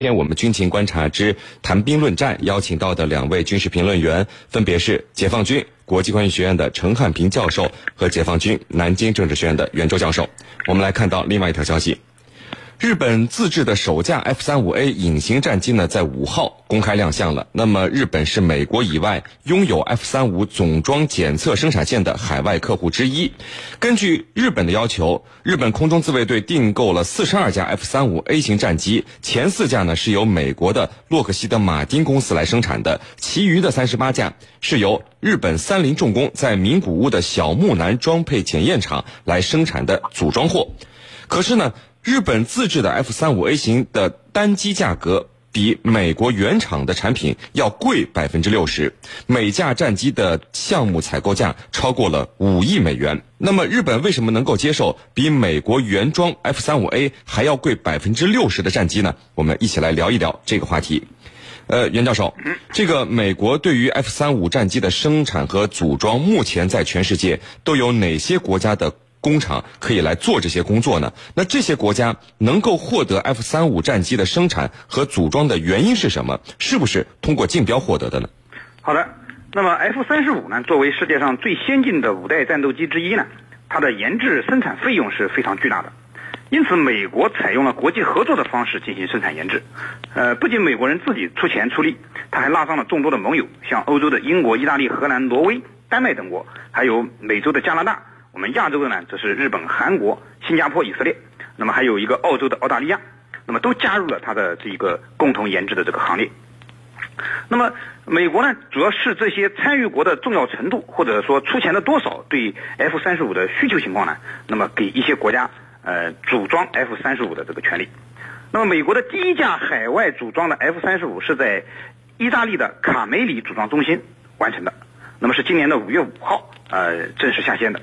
今天我们军情观察之谈兵论战邀请到的两位军事评论员，分别是解放军国际关系学院的陈汉平教授和解放军南京政治学院的袁周教授。我们来看到另外一条消息。日本自制的首架 F 三五 A 隐形战机呢，在五号公开亮相了。那么，日本是美国以外拥有 F 三五总装检测生产线的海外客户之一。根据日本的要求，日本空中自卫队订购了四十二架 F 三五 A 型战机，前四架呢是由美国的洛克希德马丁公司来生产的，其余的三十八架是由日本三菱重工在名古屋的小木南装配检验厂来生产的组装货。可是呢？日本自制的 F 三五 A 型的单机价格比美国原厂的产品要贵百分之六十，每架战机的项目采购价超过了五亿美元。那么，日本为什么能够接受比美国原装 F 三五 A 还要贵百分之六十的战机呢？我们一起来聊一聊这个话题。呃，袁教授，这个美国对于 F 三五战机的生产和组装，目前在全世界都有哪些国家的？工厂可以来做这些工作呢？那这些国家能够获得 F 三五战机的生产和组装的原因是什么？是不是通过竞标获得的呢？好的，那么 F 三十五呢，作为世界上最先进的五代战斗机之一呢，它的研制生产费用是非常巨大的，因此美国采用了国际合作的方式进行生产研制。呃，不仅美国人自己出钱出力，他还拉上了众多的盟友，像欧洲的英国、意大利、荷兰、挪威、丹麦等国，还有美洲的加拿大。我们亚洲的呢，这是日本、韩国、新加坡、以色列，那么还有一个澳洲的澳大利亚，那么都加入了它的这一个共同研制的这个行列。那么美国呢，主要是这些参与国的重要程度，或者说出钱的多少，对 F 三十五的需求情况呢，那么给一些国家呃组装 F 三十五的这个权利。那么美国的第一架海外组装的 F 三十五是在意大利的卡梅里组装中心完成的，那么是今年的五月五号呃正式下线的。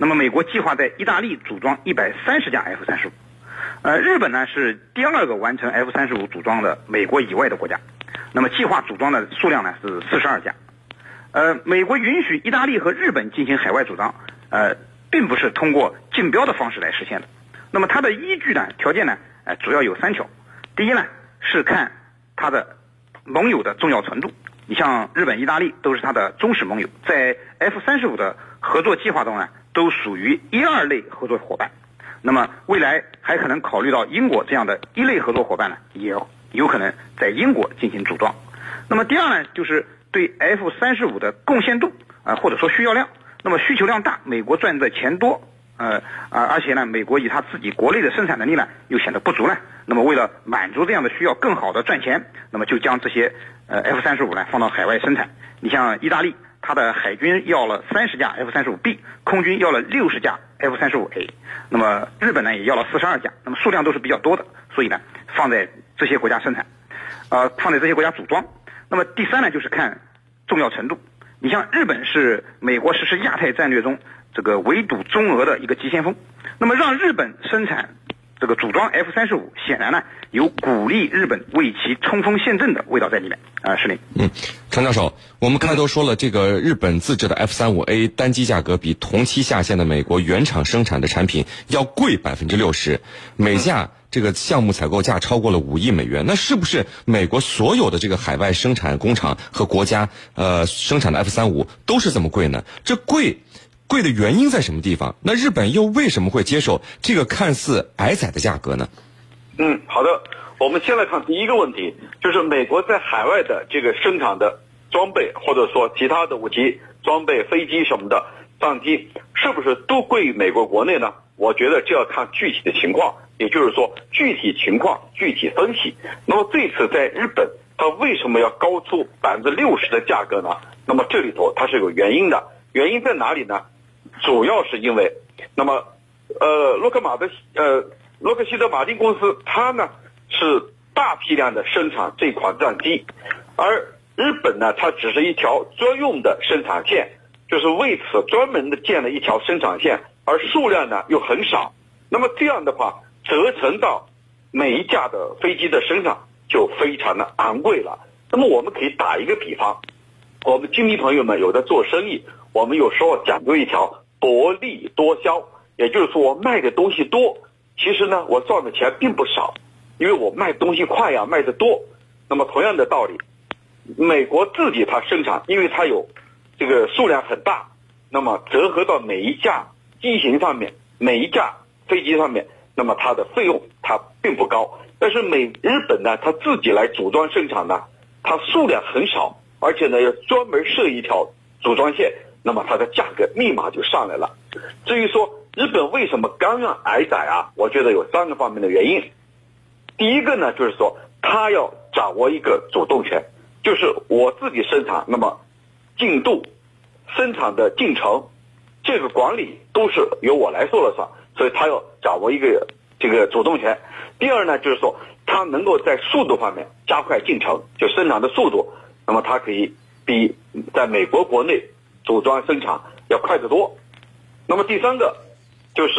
那么，美国计划在意大利组装一百三十架 F 三十五，呃，日本呢是第二个完成 F 三十五组装的美国以外的国家，那么计划组装的数量呢是四十二架，呃，美国允许意大利和日本进行海外组装，呃，并不是通过竞标的方式来实现的，那么它的依据呢条件呢，呃，主要有三条，第一呢是看它的盟友的重要程度，你像日本、意大利都是它的忠实盟友，在 F 三十五的合作计划中呢。都属于一二类合作伙伴，那么未来还可能考虑到英国这样的一类合作伙伴呢，也有可能在英国进行组装。那么第二呢，就是对 F 三十五的贡献度啊，或者说需要量，那么需求量大，美国赚的钱多，呃啊，而且呢，美国以他自己国内的生产能力呢，又显得不足呢。那么为了满足这样的需要，更好的赚钱，那么就将这些呃 F 三十五呢放到海外生产。你像意大利。它的海军要了三十架 F 三十五 B，空军要了六十架 F 三十五 A，那么日本呢也要了四十二架，那么数量都是比较多的，所以呢放在这些国家生产，呃放在这些国家组装。那么第三呢就是看重要程度，你像日本是美国实施亚太战略中这个围堵中俄的一个急先锋，那么让日本生产。这个组装 F 三十五显然呢有鼓励日本为其冲锋陷阵的味道在里面啊，是林。嗯，陈教授，我们开头说了，这个日本自制的 F 三五 A 单机价格比同期下线的美国原厂生产的产品要贵百分之六十，每架这个项目采购价超过了五亿美元。那是不是美国所有的这个海外生产工厂和国家呃生产的 F 三五都是这么贵呢？这贵。贵的原因在什么地方？那日本又为什么会接受这个看似矮仔的价格呢？嗯，好的，我们先来看第一个问题，就是美国在海外的这个生产的装备，或者说其他的武器装备、飞机什么的，战机是不是都贵于美国国内呢？我觉得这要看具体的情况，也就是说具体情况具体分析。那么这次在日本，它为什么要高出百分之六十的价格呢？那么这里头它是有原因的，原因在哪里呢？主要是因为，那么，呃，洛克马的呃，洛克希德马丁公司，它呢是大批量的生产这款战机，而日本呢，它只是一条专用的生产线，就是为此专门的建了一条生产线，而数量呢又很少，那么这样的话，折成到每一架的飞机的身上就非常的昂贵了。那么我们可以打一个比方，我们经理朋友们有的做生意。我们有时候讲究一条薄利多销，也就是说我卖的东西多，其实呢我赚的钱并不少，因为我卖东西快呀，卖的多。那么同样的道理，美国自己它生产，因为它有这个数量很大，那么折合到每一架机型上面，每一架飞机上面，那么它的费用它并不高。但是美日本呢，它自己来组装生产呢，它数量很少，而且呢要专门设一条组装线，那么它的价格立马就上来了。至于说日本为什么甘愿挨宰啊？我觉得有三个方面的原因。第一个呢，就是说它要。掌握一个主动权，就是我自己生产，那么进度、生产的进程，这个管理都是由我来说了算，所以他要掌握一个这个主动权。第二呢，就是说他能够在速度方面加快进程，就生产的速度，那么它可以比在美国国内组装生产要快得多。那么第三个就是。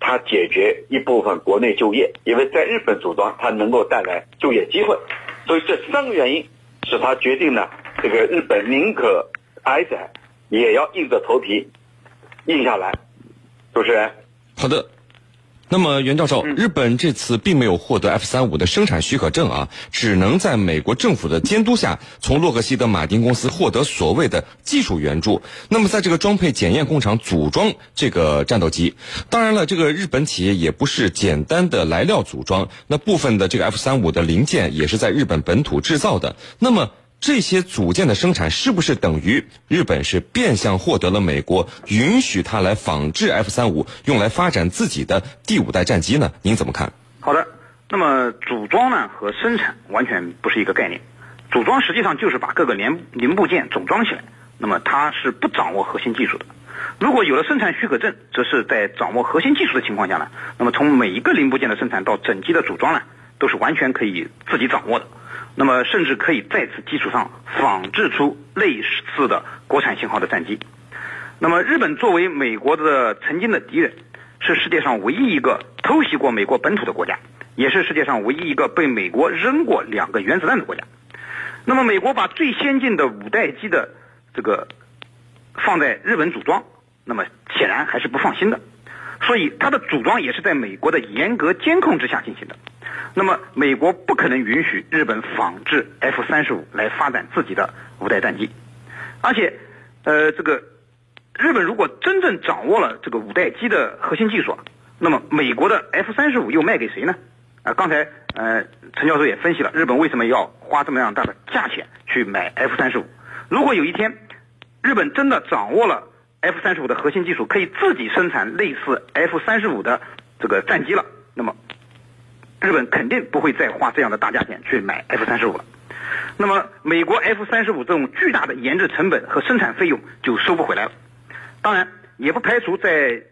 它解决一部分国内就业，因为在日本组装，它能够带来就业机会，所以这三个原因使它决定呢，这个日本宁可挨宰，也要硬着头皮硬下来。主持人，好的。那么，袁教授，日本这次并没有获得 F 三五的生产许可证啊，只能在美国政府的监督下，从洛克希德马丁公司获得所谓的技术援助。那么，在这个装配检验工厂组装这个战斗机，当然了，这个日本企业也不是简单的来料组装，那部分的这个 F 三五的零件也是在日本本土制造的。那么。这些组件的生产是不是等于日本是变相获得了美国允许它来仿制 F 三五，用来发展自己的第五代战机呢？您怎么看？好的，那么组装呢和生产完全不是一个概念。组装实际上就是把各个零零部件总装起来，那么它是不掌握核心技术的。如果有了生产许可证，则是在掌握核心技术的情况下呢，那么从每一个零部件的生产到整机的组装呢，都是完全可以自己掌握的。那么，甚至可以在此基础上仿制出类似的国产型号的战机。那么，日本作为美国的曾经的敌人，是世界上唯一一个偷袭过美国本土的国家，也是世界上唯一一个被美国扔过两个原子弹的国家。那么，美国把最先进的五代机的这个放在日本组装，那么显然还是不放心的。所以，它的组装也是在美国的严格监控之下进行的。那么，美国不可能允许日本仿制 F 三十五来发展自己的五代战机，而且，呃，这个日本如果真正掌握了这个五代机的核心技术，那么美国的 F 三十五又卖给谁呢？啊，刚才呃陈教授也分析了，日本为什么要花这么样大的价钱去买 F 三十五？如果有一天日本真的掌握了 F 三十五的核心技术，可以自己生产类似 F 三十五的这个战机了，那么。日本肯定不会再花这样的大价钱去买 F 三十五了，那么美国 F 三十五这种巨大的研制成本和生产费用就收不回来了。当然，也不排除在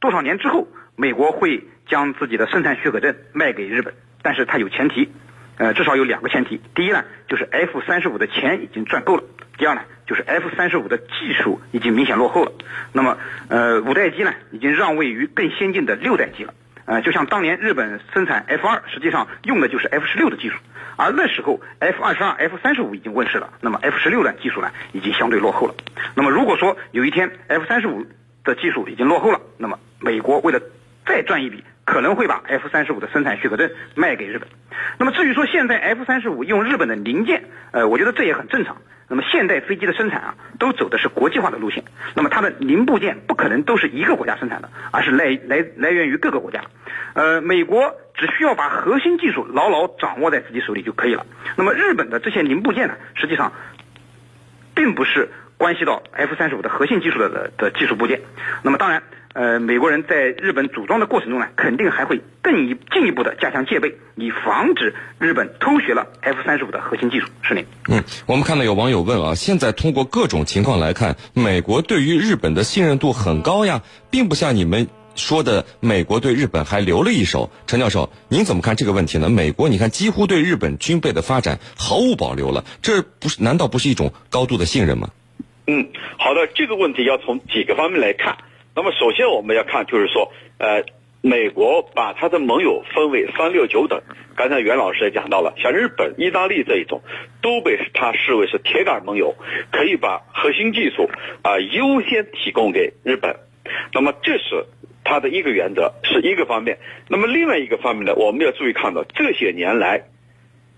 多少年之后，美国会将自己的生产许可证卖给日本，但是它有前提，呃，至少有两个前提。第一呢，就是 F 三十五的钱已经赚够了；第二呢，就是 F 三十五的技术已经明显落后了。那么，呃，五代机呢，已经让位于更先进的六代机了。呃，就像当年日本生产 F 二，实际上用的就是 F 十六的技术，而那时候 F 二十二、F 三十五已经问世了，那么 F 十六的技术呢，已经相对落后了。那么如果说有一天 F 三十五的技术已经落后了，那么美国为了再赚一笔，可能会把 F 三十五的生产许可证卖给日本。那么至于说现在 F 三十五用日本的零件，呃，我觉得这也很正常。那么现代飞机的生产啊，都走的是国际化的路线。那么它的零部件不可能都是一个国家生产的，而是来来来源于各个国家。呃，美国只需要把核心技术牢牢掌握在自己手里就可以了。那么日本的这些零部件呢，实际上并不是关系到 F 三十五的核心技术的的技术部件。那么当然。呃，美国人在日本组装的过程中呢，肯定还会更一进一步的加强戒备，以防止日本偷学了 F 三十五的核心技术。是您。嗯，我们看到有网友问啊，现在通过各种情况来看，美国对于日本的信任度很高呀，并不像你们说的，美国对日本还留了一手。陈教授，您怎么看这个问题呢？美国你看几乎对日本军备的发展毫无保留了，这不是难道不是一种高度的信任吗？嗯，好的，这个问题要从几个方面来看。那么首先我们要看，就是说，呃，美国把他的盟友分为三六九等。刚才袁老师也讲到了，像日本、意大利这一种，都被他视为是铁杆盟友，可以把核心技术啊优先提供给日本。那么这是他的一个原则是一个方面。那么另外一个方面呢，我们要注意看到这些年来，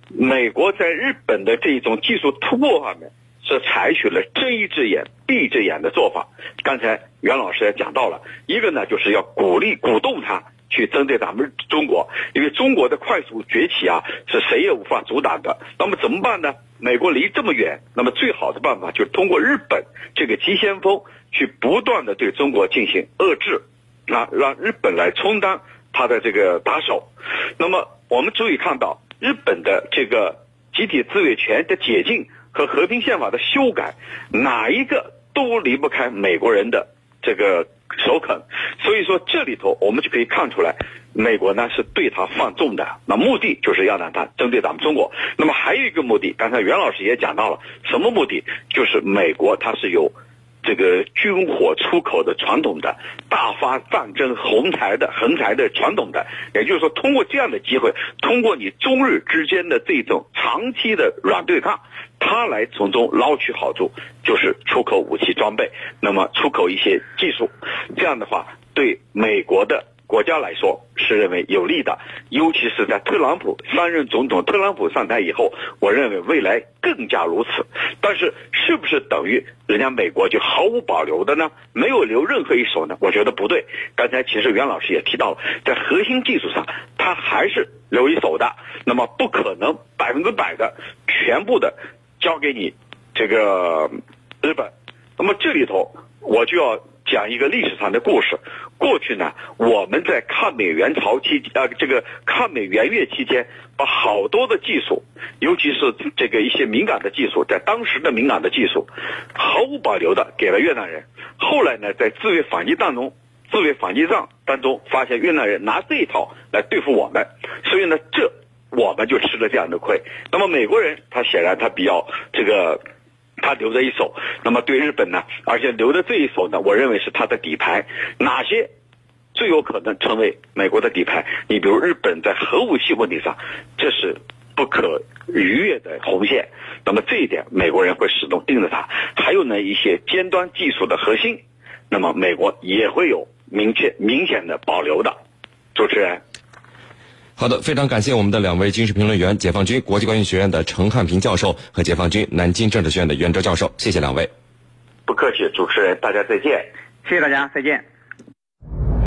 美国在日本的这一种技术突破方面是采取了睁一只眼闭着眼的做法。刚才袁老师也讲到了，一个呢就是要鼓励鼓动他去针对咱们中国，因为中国的快速崛起啊是谁也无法阻挡的。那么怎么办呢？美国离这么远，那么最好的办法就是通过日本这个急先锋去不断的对中国进行遏制。啊，让日本来充当他的这个打手。那么我们注意看到，日本的这个集体自卫权的解禁和和平宪法的修改，哪一个都离不开美国人的这个首肯。所以说，这里头我们就可以看出来，美国呢是对他放纵的。那目的就是要让他针对咱们中国。那么还有一个目的，刚才袁老师也讲到了，什么目的？就是美国它是有。这个军火出口的传统的大发战争横财的横财的传统的，也就是说，通过这样的机会，通过你中日之间的这种长期的软对抗，他来从中捞取好处，就是出口武器装备，那么出口一些技术，这样的话，对美国的。国家来说是认为有利的，尤其是在特朗普三任总统特朗普上台以后，我认为未来更加如此。但是，是不是等于人家美国就毫无保留的呢？没有留任何一手呢？我觉得不对。刚才其实袁老师也提到了，在核心技术上，他还是留一手的。那么，不可能百分之百的全部的交给你这个日本。那么这里头我就要。讲一个历史上的故事。过去呢，我们在抗美援朝期，呃，这个抗美援越期间，把好多的技术，尤其是这个一些敏感的技术，在当时的敏感的技术，毫无保留的给了越南人。后来呢，在自卫反击当中，自卫反击战当中，发现越南人拿这一套来对付我们，所以呢，这我们就吃了这样的亏。那么美国人，他显然他比较这个。他留着一手，那么对日本呢？而且留的这一手呢，我认为是他的底牌。哪些最有可能成为美国的底牌？你比如日本在核武器问题上，这是不可逾越的红线。那么这一点，美国人会始终盯着它。还有呢，一些尖端技术的核心，那么美国也会有明确明显的保留的。主持人。好的，非常感谢我们的两位军事评论员，解放军国际关系学院的陈汉平教授和解放军南京政治学院的袁哲教授，谢谢两位。不客气，主持人，大家再见。谢谢大家，再见。